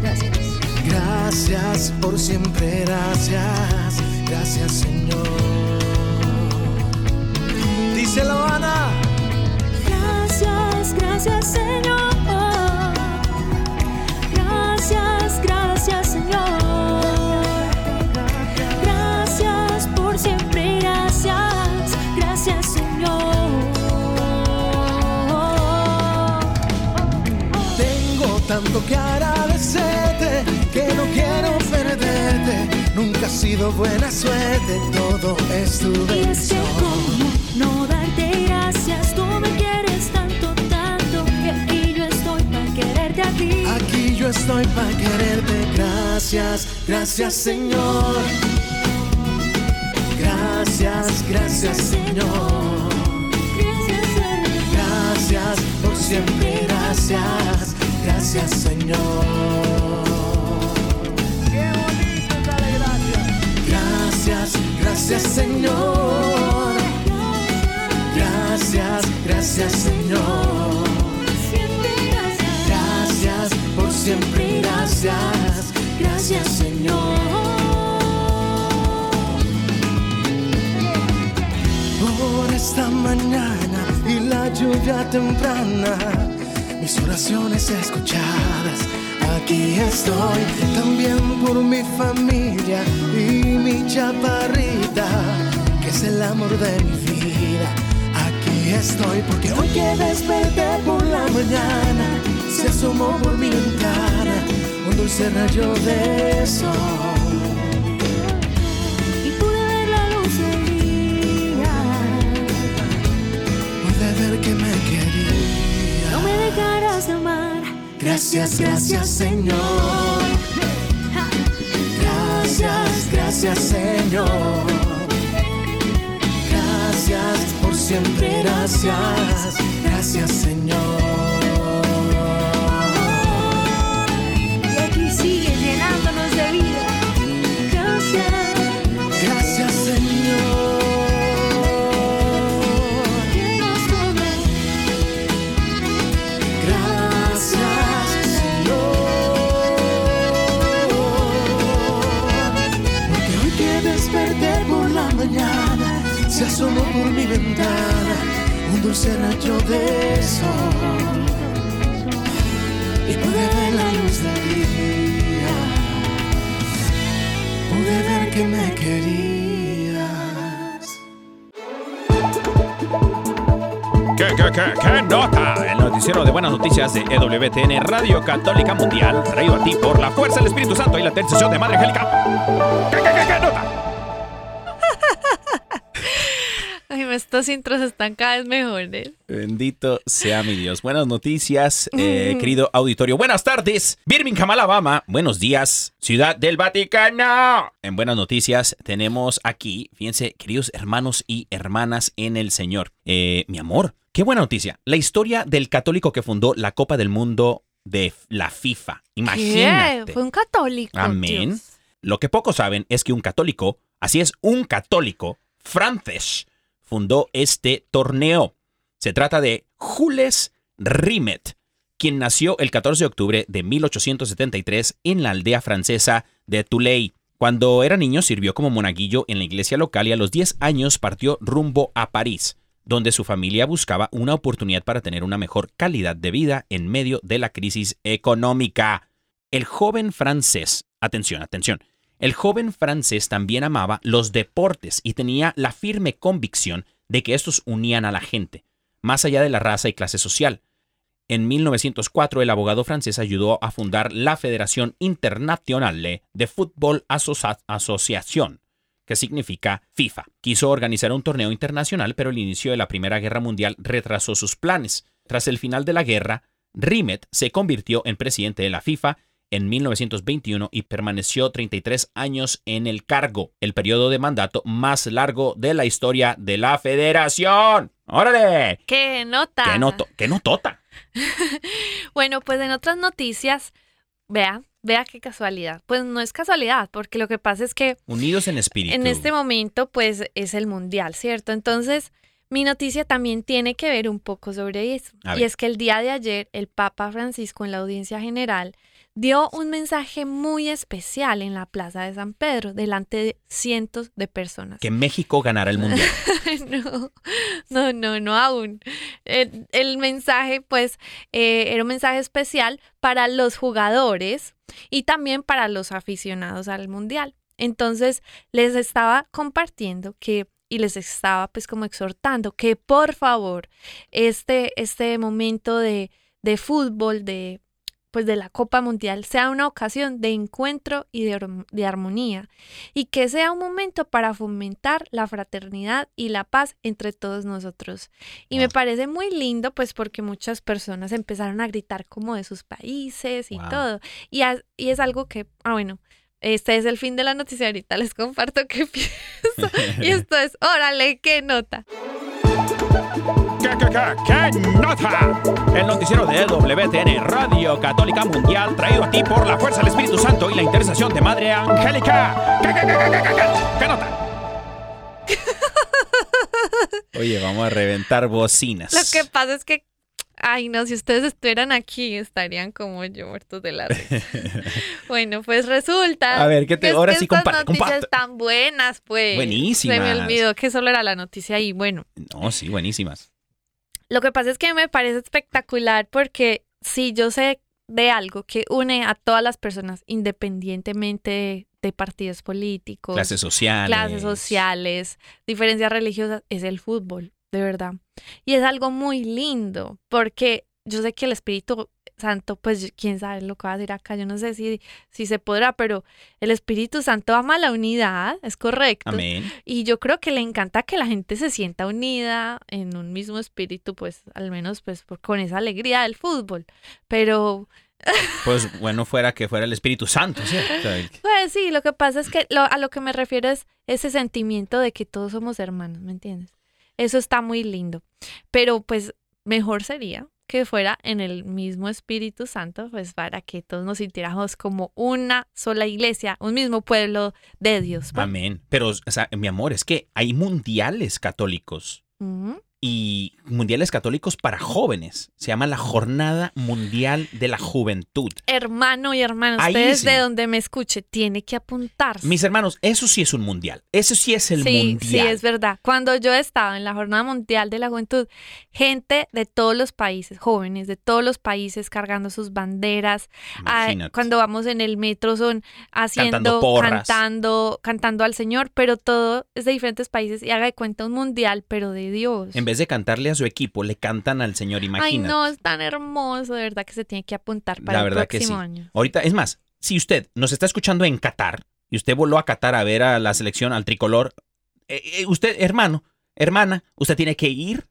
Gracias. Gracias por siempre, gracias, gracias Señor. Díselo Ana. Gracias, gracias Señor. Tanto que agradecerte que no quiero perderte. Nunca ha sido buena suerte, todo es tu Y es que bendición. cómo no darte gracias, tú me quieres tanto, tanto, que aquí yo estoy para quererte a ti. Aquí yo estoy para quererte. Gracias, gracias Señor. Gracias, gracias Señor. Gracias, Señor. Gracias por siempre, gracias, gracias Señor. Gracias, gracias Señor. Gracias, gracias Señor. Siempre gracias. Gracias por siempre, gracias, gracias Señor. Por esta mañana y la lluvia temprana, mis oraciones escuchadas. Aquí estoy también por mi familia y mi chaparrita, que es el amor de mi vida. Aquí estoy porque hoy que desperté por la mañana, se asomó por mi ventana un dulce rayo de sol. Gracias, gracias Señor. Gracias, gracias Señor. Gracias por siempre, gracias, se asomó por mi ventana un dulce rayo de sol. Y pude ver la luz del día. Pude ver que me querías. ¿Qué, qué, qué, qué nota? El noticiero de buenas noticias de EWTN Radio Católica Mundial, traído a ti por la fuerza del Espíritu Santo y la intercesión de Madre Angélica. ¿Qué, qué, qué, qué nota? Estos intros están cada vez mejores. Bendito sea mi Dios. Buenas noticias, eh, querido auditorio. Buenas tardes, Birmingham, Alabama. Buenos días, Ciudad del Vaticano. En buenas noticias tenemos aquí, fíjense, queridos hermanos y hermanas en el Señor. Eh, mi amor, qué buena noticia. La historia del católico que fundó la Copa del Mundo de la FIFA. Imagínate. ¿Qué? Fue un católico. Amén. Dios. Lo que pocos saben es que un católico, así es, un católico francés, fundó este torneo. Se trata de Jules Rimet, quien nació el 14 de octubre de 1873 en la aldea francesa de Toulay. Cuando era niño sirvió como monaguillo en la iglesia local y a los 10 años partió rumbo a París, donde su familia buscaba una oportunidad para tener una mejor calidad de vida en medio de la crisis económica. El joven francés, atención, atención, el joven francés también amaba los deportes y tenía la firme convicción de que estos unían a la gente, más allá de la raza y clase social. En 1904, el abogado francés ayudó a fundar la Federación Internacional de Fútbol Asocia- Asociación, que significa FIFA. Quiso organizar un torneo internacional, pero el inicio de la Primera Guerra Mundial retrasó sus planes. Tras el final de la guerra, Rimet se convirtió en presidente de la FIFA en 1921 y permaneció 33 años en el cargo, el periodo de mandato más largo de la historia de la federación. ¡Órale! ¡Qué nota! ¡Qué, noto, qué notota! Bueno, pues en otras noticias, vea, vea qué casualidad. Pues no es casualidad, porque lo que pasa es que Unidos en espíritu. en este momento, pues es el mundial, ¿cierto? Entonces, mi noticia también tiene que ver un poco sobre eso. Y es que el día de ayer, el Papa Francisco en la audiencia general dio un mensaje muy especial en la Plaza de San Pedro, delante de cientos de personas. Que México ganara el mundial. no, no, no, no aún. El, el mensaje, pues, eh, era un mensaje especial para los jugadores y también para los aficionados al mundial. Entonces, les estaba compartiendo que y les estaba pues como exhortando que por favor este, este momento de, de fútbol, de pues de la Copa Mundial sea una ocasión de encuentro y de, de armonía y que sea un momento para fomentar la fraternidad y la paz entre todos nosotros. Y me parece muy lindo pues porque muchas personas empezaron a gritar como de sus países y Wow. todo. Y, a- y es algo que, ah bueno, este es el fin de la noticia, ahorita les comparto qué pienso. y esto es, órale, qué nota. ¿Qué, qué, qué, qué nota? El noticiero de WTN Radio Católica Mundial traído a ti por la fuerza del Espíritu Santo y la intercesión de Madre Angélica. ¿Qué, qué, qué, qué, qué, qué, qué nota? Oye, vamos a reventar bocinas. Lo que pasa es que, ay no, si ustedes estuvieran aquí estarían como yo muertos de la risa. bueno, pues resulta. A ver, ¿qué te- que es ahora que sí estas comparte, noticias comparte. tan buenas, pues. Buenísimas. Se me olvidó que solo era la noticia ahí. Bueno, No, sí, buenísimas. Lo que pasa es que me parece espectacular porque si yo sé de algo que une a todas las personas independientemente de, de partidos políticos, Clases sociales. clases sociales, diferencias religiosas, es el fútbol, de verdad. Y es algo muy lindo, porque yo sé que el Espíritu Santo, pues quién sabe lo que va a decir acá, yo no sé si, si se podrá, pero el Espíritu Santo ama la unidad, es correcto. Amén. Y yo creo que le encanta que la gente se sienta unida en un mismo espíritu, pues al menos pues por- con esa alegría del fútbol. Pero Pues bueno, fuera que fuera el Espíritu Santo, ¿sí? Pues sí, lo que pasa es que lo- a lo que me refiero es ese sentimiento de que todos somos hermanos, ¿me entiendes? Eso está muy lindo. Pero pues mejor sería que fuera en el mismo Espíritu Santo, pues para que todos nos sintiéramos como una sola iglesia, un mismo pueblo de Dios. Amén. Pero, o sea, mi amor, es que hay mundiales católicos. Y mundiales católicos para jóvenes. Se llama la Jornada Mundial de la Juventud. Hermano y hermana, ustedes sí. de donde me escuche, tiene que apuntarse. Mis hermanos, eso sí es un mundial. Eso sí es el sí, mundial. sí, es verdad. Cuando yo estaba en la Jornada Mundial de la Juventud, gente de todos los países, jóvenes de todos los países cargando sus banderas. Ah, cuando vamos en el metro son haciendo, Cantando porras. cantando, cantando al Señor, pero todo es de diferentes países y haga de cuenta un mundial, pero de Dios. En vez de cantarle a su equipo, le cantan al Señor, Ay, imagínate. no, es tan hermoso, de verdad que se tiene que apuntar para La el verdad que próximo sí. año. Ahorita, es más, si usted nos está escuchando en Qatar y usted voló a Qatar a ver a la selección, al tricolor, eh, eh, usted, hermano, hermana, usted tiene que ir,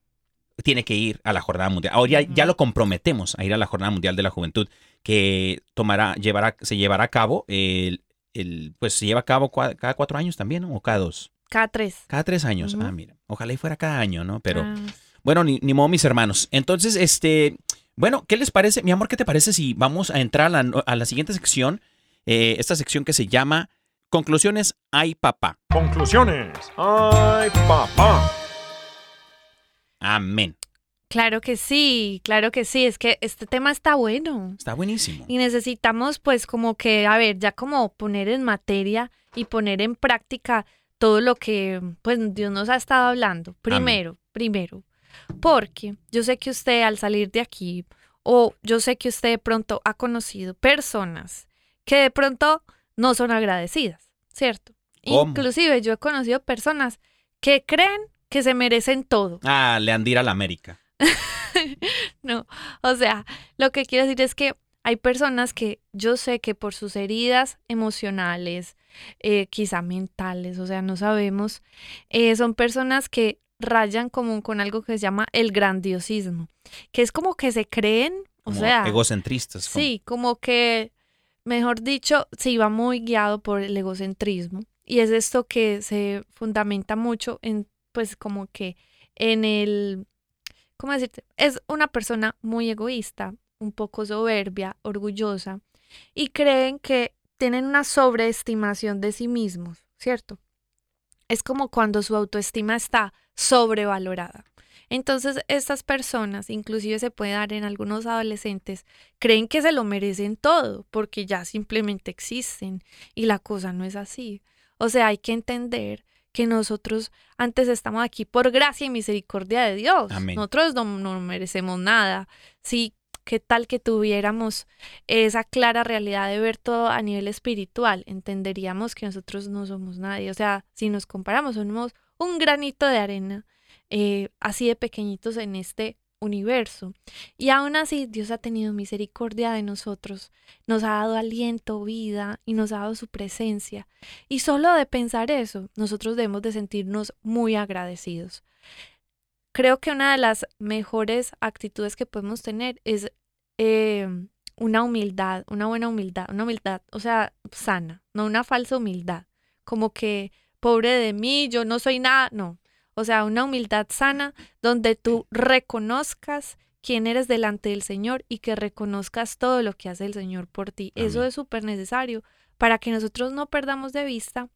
tiene que ir a la Jornada Mundial. Ahora ya, lo comprometemos a ir a la Jornada Mundial de la Juventud, que tomará, llevará, se llevará a cabo, el, el- pues se lleva a cabo cua- cada cuatro años también, ¿no? O cada dos. Cada tres. Cada tres años. Ah, mira. Ojalá y fuera cada año, ¿no? Pero. Ah, Bueno, ni, ni modo, mis hermanos. Entonces, este, bueno, ¿qué les parece? Mi amor, ¿qué te parece si vamos a entrar a la, a la siguiente sección? Eh, esta sección que se llama Conclusiones, ay papá. Conclusiones. ¡Ay, papá! Amén. Claro que sí, claro que sí, es que este tema está bueno. Está buenísimo. Y necesitamos pues como que, a ver, ya como poner en materia y poner en práctica todo lo que pues Dios nos ha estado hablando. Primero, primero, porque yo sé que usted al salir de aquí o yo sé que usted de pronto ha conocido personas que de pronto no son agradecidas, ¿cierto? ¿Cómo? Inclusive yo he conocido personas que creen que se merecen todo. Ah, Leandira la América. No, o sea, lo que quiero decir es que hay personas que yo sé que por sus heridas emocionales, eh, quizá mentales, o sea, no sabemos, eh, son personas que rayan como con algo que se llama el grandiosismo, que es como que se creen, o Como sea, egocentristas. como- sí, como que, mejor dicho, se iba muy guiado por el egocentrismo. Y es esto que se fundamenta mucho en, pues, como que en el, ¿cómo decirte? Es una persona muy egoísta, un poco soberbia, orgullosa, y creen que tienen una sobreestimación de sí mismos, ¿cierto? Es como cuando su autoestima está sobrevalorada. Entonces, estas personas, inclusive se puede dar en algunos adolescentes, creen que se lo merecen todo porque ya simplemente existen y la cosa no es así. O sea, hay que entender que nosotros antes estamos aquí por gracia y misericordia de Dios. Amén. Nosotros no, no merecemos nada. Sí, qué tal que tuviéramos esa clara realidad de ver todo a nivel espiritual, entenderíamos que nosotros no somos nadie. O sea, si nos comparamos, somos un granito de arena, eh, así de pequeñitos en este universo. Y aún así, Dios ha tenido misericordia de nosotros, nos ha dado aliento, vida y nos ha dado su presencia. Y solo de pensar eso, nosotros debemos de sentirnos muy agradecidos. Creo que una de las mejores actitudes que podemos tener es eh, una humildad, una buena humildad, una humildad, o sea, sana, no una falsa humildad, como que pobre de mí, yo no soy nada, no. O sea, una humildad sana donde tú reconozcas quién eres delante del Señor y que reconozcas todo lo que hace el Señor por ti. Eso es súper necesario para que nosotros no perdamos de vista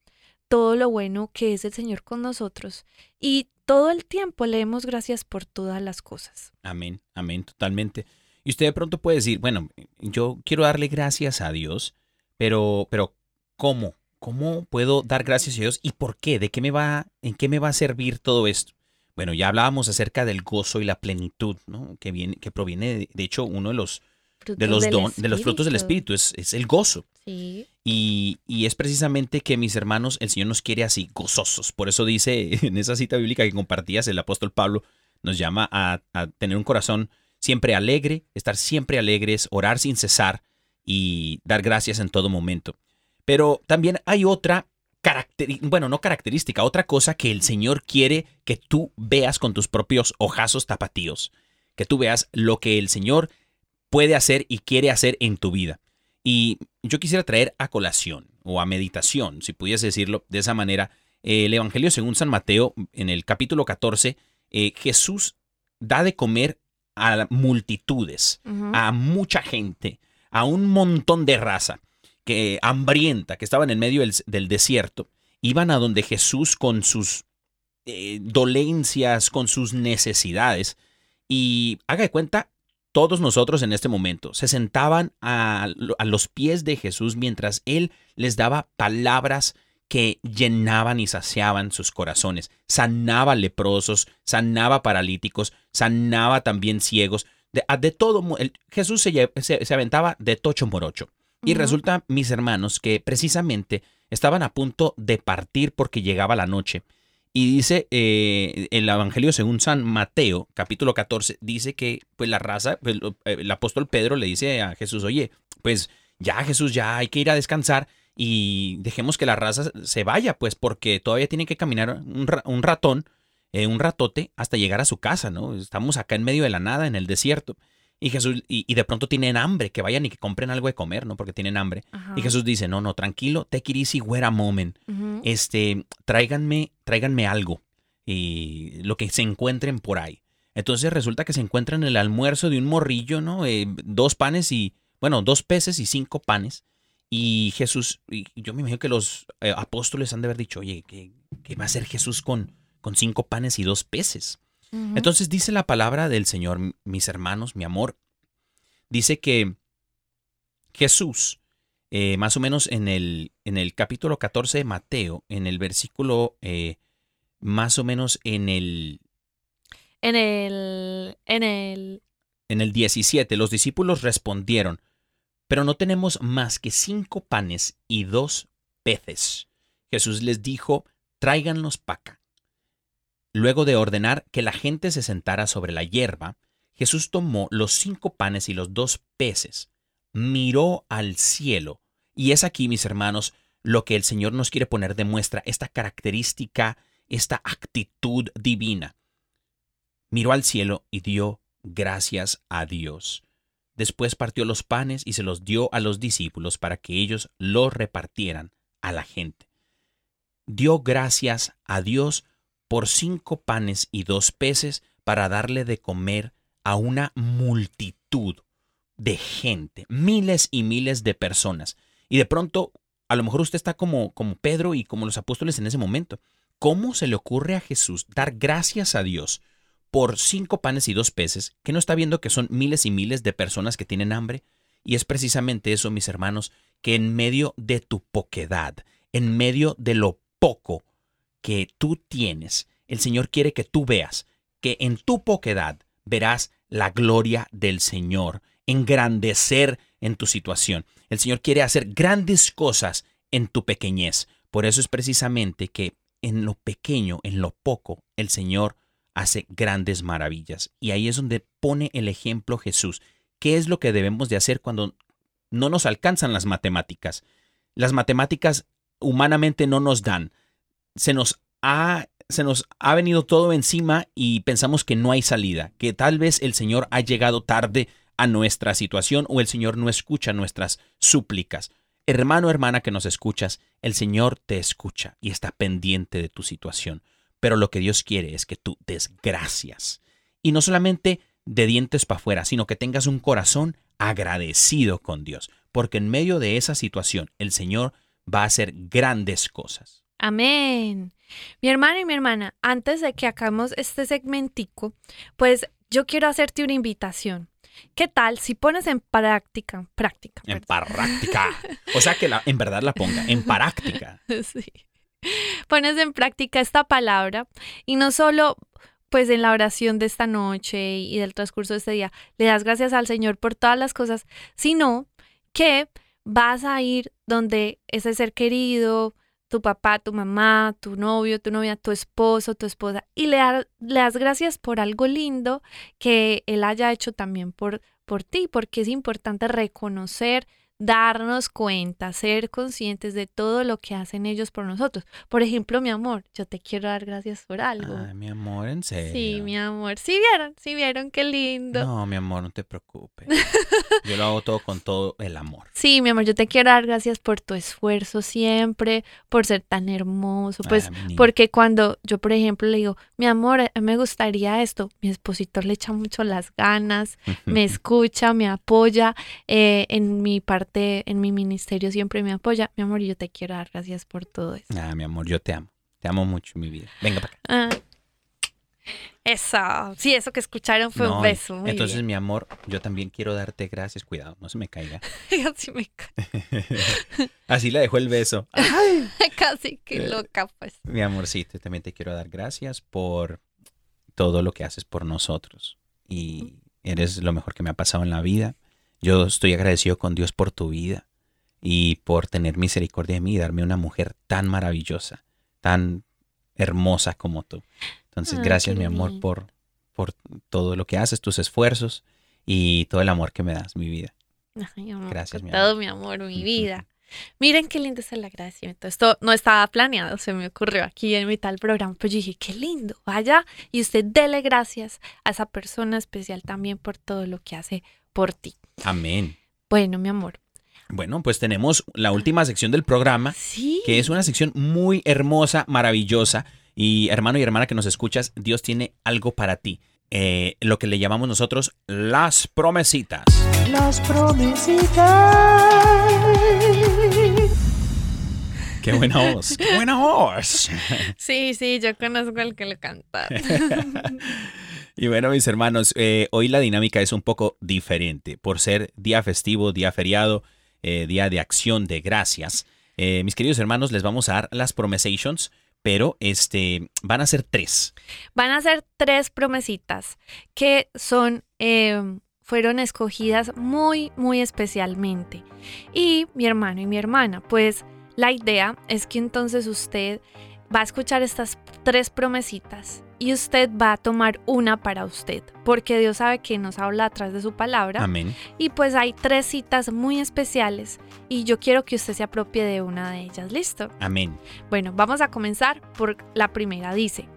todo lo bueno que es el Señor con nosotros y todo el tiempo le demos gracias por todas las cosas. Amén, amén, totalmente. Y usted de pronto puede decir, bueno, yo quiero darle gracias a Dios, pero, pero ¿cómo? ¿Cómo puedo dar gracias a Dios y por qué? ¿De qué me va, en qué me va a servir todo esto? Bueno, ya hablábamos acerca del gozo y la plenitud, ¿no? Que viene, que proviene, de, de hecho, uno de los, de los don, de los frutos del Espíritu, es, es el gozo. Y, y es precisamente que mis hermanos, el Señor nos quiere así, gozosos. Por eso dice en esa cita bíblica que compartías, el apóstol Pablo nos llama a, a tener un corazón siempre alegre, estar siempre alegres, orar sin cesar y dar gracias en todo momento. Pero también hay otra bueno, no característica, otra cosa que el Señor quiere que tú veas con tus propios ojazos tapatíos, que tú veas lo que el Señor puede hacer y quiere hacer en tu vida. Y yo quisiera traer a colación o a meditación, si pudiese decirlo de esa manera, eh, el Evangelio según San Mateo, en el capítulo 14, eh, Jesús da de comer a multitudes, a mucha gente, a un montón de raza que hambrienta, que estaba en el medio del, del desierto, iban a donde Jesús con sus eh, dolencias, con sus necesidades. Y haga de cuenta, todos nosotros en este momento se sentaban a, a los pies de Jesús mientras Él les daba palabras que llenaban y saciaban sus corazones. Sanaba leprosos, sanaba paralíticos, sanaba también ciegos. De, todo, el- Jesús se, lle- se- se aventaba de tocho morocho. Y resulta, mis hermanos, que precisamente estaban a punto de partir porque llegaba la noche. Y dice eh, el Evangelio según San Mateo, capítulo 14, dice que pues la raza, pues, eh, el apóstol Pedro le dice a Jesús, oye, pues ya Jesús, ya hay que ir a descansar y dejemos que la raza se vaya, pues porque todavía tiene que caminar un, un ratón, eh, un ratote, hasta llegar a su casa, ¿no? Estamos acá en medio de la nada, en el desierto. Y Jesús, y, y de pronto tienen hambre, que vayan y que compren algo de comer, ¿no? Porque tienen hambre. Ajá. Y Jesús dice, no, no, tranquilo, take it easy, wait a moment. Este, tráiganme, tráiganme algo. Y lo que se encuentren por ahí. Entonces resulta que se encuentran el almuerzo de un morrillo, ¿no? Eh, dos panes y, bueno, dos peces y cinco panes. Y Jesús, y yo me imagino que los eh, apóstoles han de haber dicho, oye, ¿qué, qué va a hacer Jesús con, con cinco panes y dos peces? Entonces dice la palabra del Señor, mis hermanos, mi amor, dice que Jesús, eh, más o menos en el, en el capítulo 14 de Mateo, en el versículo, eh, más o menos en el, En el, en el, en el 17, los discípulos respondieron, pero no tenemos más que cinco panes y dos peces. Jesús les dijo, tráiganlos para acá. Luego de ordenar que la gente se sentara sobre la hierba, Jesús tomó los cinco panes y los dos peces, miró al cielo, y es aquí, mis hermanos, lo que el Señor nos quiere poner de muestra, esta característica, esta actitud divina. Miró al cielo y dio gracias a Dios. Después partió los panes y se los dio a los discípulos para que ellos los repartieran a la gente. Dio gracias a Dios por cinco panes y dos peces para darle de comer a una multitud de gente, miles y miles de personas. Y de pronto, a lo mejor usted está como, como Pedro y como los apóstoles en ese momento. ¿Cómo se le ocurre a Jesús dar gracias a Dios por cinco panes y dos peces, que no está viendo que son miles y miles de personas que tienen hambre? Y es precisamente eso, mis hermanos, que en medio de tu poquedad, en medio de lo poco que tú tienes, el Señor quiere que tú veas que en tu poquedad verás la gloria del Señor, engrandecer en tu situación. El Señor quiere hacer grandes cosas en tu pequeñez. Por eso es precisamente que en lo pequeño, en lo poco, el Señor hace grandes maravillas. Y ahí es donde pone el ejemplo Jesús. ¿Qué es lo que debemos de hacer cuando no nos alcanzan las matemáticas? Las matemáticas humanamente no nos dan. Se nos ha se nos ha venido todo encima y pensamos que no hay salida, que tal vez el Señor ha llegado tarde a nuestra situación o el Señor no escucha nuestras súplicas. Hermano, hermana que nos escuchas, el Señor te escucha y está pendiente de tu situación. Pero lo que Dios quiere es que tú des gracias. Y no solamente de dientes para afuera, sino que tengas un corazón agradecido con Dios, porque en medio de esa situación el Señor va a hacer grandes cosas. Amén. Mi hermano y mi hermana, antes de que acabemos este segmentico, pues yo quiero hacerte una invitación. ¿Qué tal si pones en práctica, práctica, En práctica. O sea que la, en verdad la ponga, en práctica. Sí. Pones en práctica esta palabra y no solo pues en la oración de esta noche y del transcurso de este día le das gracias al Señor por todas las cosas, sino que vas a ir donde ese ser querido, tu papá, tu mamá, tu novio, tu novia, tu esposo, tu esposa, y le, da- le das gracias por algo lindo que él haya hecho también por, por ti, porque es importante reconocer, darnos cuenta, ser conscientes de todo lo que hacen ellos por nosotros. Por ejemplo, mi amor, yo te quiero dar gracias por algo. Ay, mi amor, en serio. Sí, mi amor. Sí vieron, sí vieron, qué lindo. No, mi amor, no te preocupes. Yo lo hago todo con todo el amor. Sí, mi amor, yo te quiero dar gracias por tu esfuerzo siempre, por ser tan hermoso. Pues, Ay, porque cuando yo, por ejemplo, le digo, mi amor, mí me gustaría esto, mi esposito le echa mucho las ganas, me escucha, me apoya, eh, en mi parte, en mi ministerio siempre me apoya. Mi amor, y yo te quiero dar gracias por todo eso. Ah, mi amor, yo te amo. Te amo mucho, mi vida. Venga para acá. Ah, eso, sí, eso que escucharon fue No, un beso. muy Entonces, bien. mi amor, yo también quiero darte gracias. Cuidado, no se me caiga. Así me ca- Así le dejó el beso. casi que Eh, loca, pues. Mi amorcito, también te quiero dar gracias por todo lo que haces por nosotros. Y eres lo mejor que me ha pasado en la vida. Yo estoy agradecido con Dios por tu vida y por tener misericordia de mí y darme una mujer tan maravillosa, tan hermosa como tú. Entonces, gracias, mi amor, lindo. por, por todo lo que haces, tus esfuerzos y todo el amor que me das, mi vida. Ay, amor, Gracias, mi todo amor. mi amor, mi vida. Miren qué lindo es el agradecimiento. Esto no estaba planeado, se me ocurrió aquí en mitad del programa, pero yo dije, qué lindo, vaya y usted dele gracias a esa persona especial también por todo lo que hace por ti. Amén. Bueno, mi amor. Bueno, pues tenemos la última sección del programa. Sí. que es una sección muy hermosa, maravillosa. Y hermano y hermana que nos escuchas, Dios tiene algo para ti. Eh, lo que le llamamos nosotros las promesitas. Las promesitas. ¡Qué buena voz! ¡Qué buena voz! Sí, sí, yo conozco al que lo canta. Y bueno, mis hermanos, eh, hoy la dinámica es un poco diferente. Por ser día festivo, día feriado, eh, día de acción de gracias. Eh, mis queridos hermanos, les vamos a dar las promesations, pero este, van a ser tres. Van a ser tres promesitas que son, eh, fueron escogidas muy, muy especialmente. Y mi hermano y mi hermana, pues la idea es que entonces usted va a escuchar estas tres promesitas y usted va a tomar una para usted, porque Dios sabe que nos habla a través de su palabra. Amén. Y pues hay tres citas muy especiales y yo quiero que usted se apropie de una de ellas. ¿Listo? Amén. Bueno, vamos a comenzar por la primera. Dice,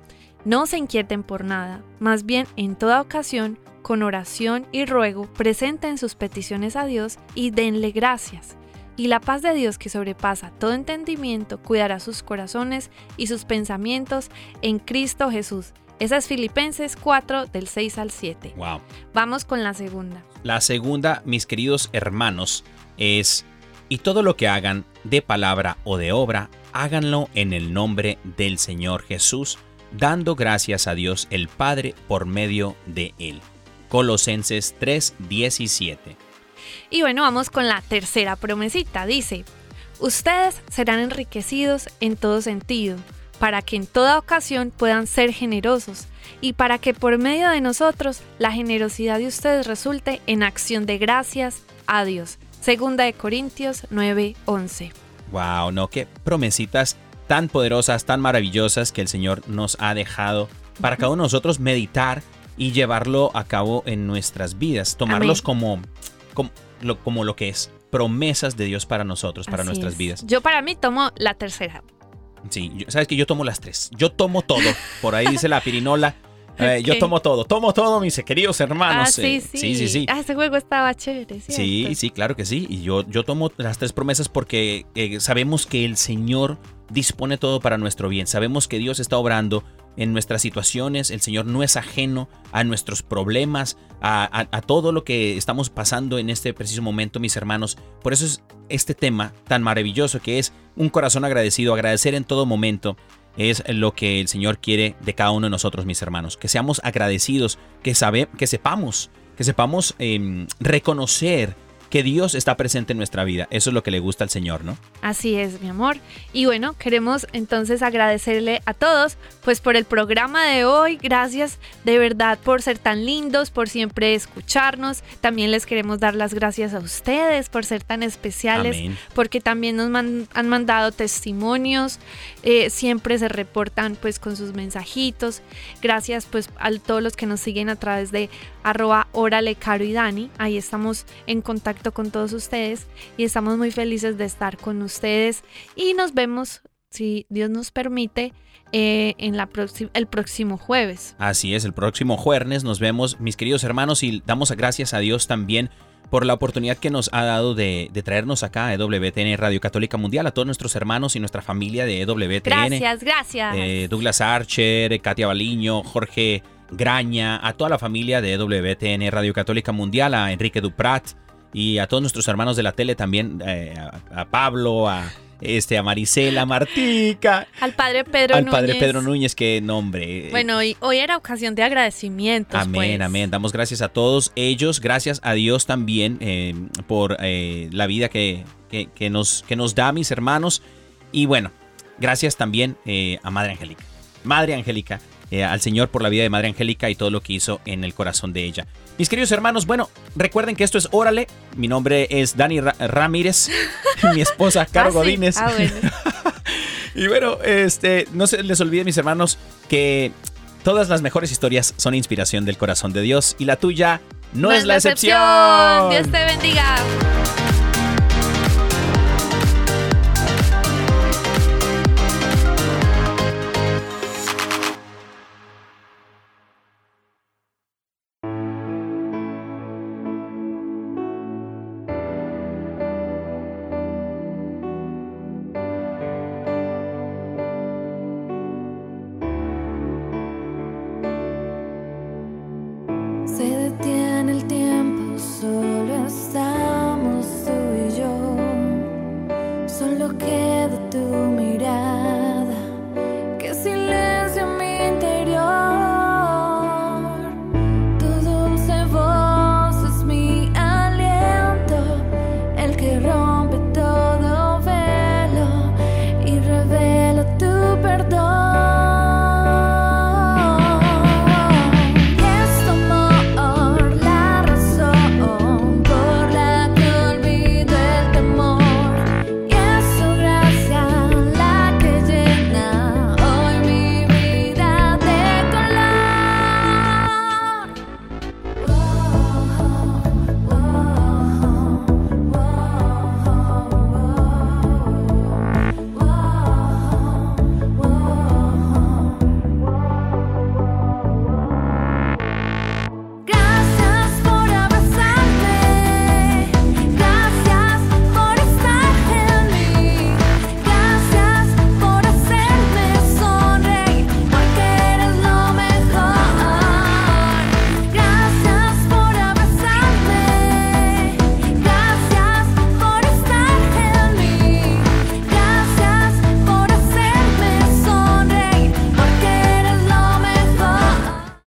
no se inquieten por nada, más bien en toda ocasión, con oración y ruego, presenten sus peticiones a Dios y denle gracias. Y la paz de Dios que sobrepasa todo entendimiento cuidará sus corazones y sus pensamientos en Cristo Jesús. Esa es Filipenses 4 del 6 al 7. Wow. Vamos con la segunda. La segunda, mis queridos hermanos, es, y todo lo que hagan, de palabra o de obra, háganlo en el nombre del Señor Jesús, dando gracias a Dios el Padre por medio de Él. Colosenses 3:17. Y bueno, vamos con la tercera promesita. Dice, ustedes serán enriquecidos en todo sentido, para que en toda ocasión puedan ser generosos y para que por medio de nosotros la generosidad de ustedes resulte en acción de gracias a Dios. Segunda de Corintios 9:11. Wow, no, qué promesitas tan poderosas, tan maravillosas que el Señor nos ha dejado para cada uno de nosotros meditar y llevarlo a cabo en nuestras vidas, tomarlos como, como, lo, como lo que es, promesas de Dios para nosotros, para Así nuestras es. vidas. Yo para mí tomo la tercera. Sí, yo- sabes que yo tomo las tres, yo tomo todo, por ahí dice la pirinola, eh, yo tomo todo, tomo todo, mis queridos ah, hermanos. sí, eh, sí. sí, sí, sí. Ah, ese juego estaba chévere, ¿cierto? Sí, sí, claro que sí. Y yo, yo tomo las tres promesas porque eh, sabemos que el Señor dispone todo para nuestro bien. Sabemos que Dios está obrando en nuestras situaciones. El Señor no es ajeno a nuestros problemas, a, todo lo que estamos pasando en este preciso momento, mis hermanos. Por eso es este tema tan maravilloso que es un corazón agradecido, agradecer en todo momento. Es lo que el Señor quiere de cada uno de nosotros, mis hermanos. Que seamos agradecidos, que, sabe, que sepamos que sepamos em, reconocer que Dios está presente en nuestra vida. Eso es lo que le gusta al Señor, ¿no? Así es, mi amor. Y bueno, queremos entonces agradecerle a todos, pues por el programa de hoy. Gracias de verdad por ser tan lindos, por siempre escucharnos. También les queremos dar las gracias a ustedes por ser tan especiales, Amén. porque también nos man- han mandado testimonios. eh, siempre se reportan pues con sus mensajitos. Gracias pues a todos los que nos siguen a través de arroba órale caro y Dani. Ahí estamos en contacto con todos ustedes y estamos muy felices de estar con ustedes y nos vemos, si Dios nos permite, eh, en la el próximo jueves. Así es, el próximo jueves nos vemos, mis queridos hermanos, y damos gracias a Dios también por la oportunidad que nos ha dado de, de traernos acá a EWTN Radio Católica Mundial, a todos nuestros hermanos y nuestra familia de EWTN. Gracias, gracias. eh, Douglas Archer, Katia Baliño, Jorge Graña, a toda la familia de EWTN Radio Católica Mundial, a Enrique Duprat y a todos nuestros hermanos de la tele también, eh, a, a Pablo, a, este, a Marisela, Martica, Al padre Pedro al padre Núñez. Pedro Núñez, qué nombre. Bueno, hoy, hoy era ocasión de agradecimientos. Amén, pues. amén. Damos gracias a todos ellos, gracias a Dios también eh, por eh, la vida que, que- que nos, que nos da, mis hermanos. Y bueno, gracias también eh, a Madre Angélica. Madre Angélica, eh, al Señor por la vida de Madre Angélica y todo lo que hizo en el corazón de ella. Mis queridos hermanos, bueno, recuerden que esto es Órale. Mi nombre es Dani Ra- Ramírez, mi esposa Caro Ah, sí. Godínez. Ah, bueno. Y bueno, este, no se les olvide, mis hermanos, que todas las mejores historias son inspiración del corazón de Dios y la tuya no, es la excepción. Dios te bendiga.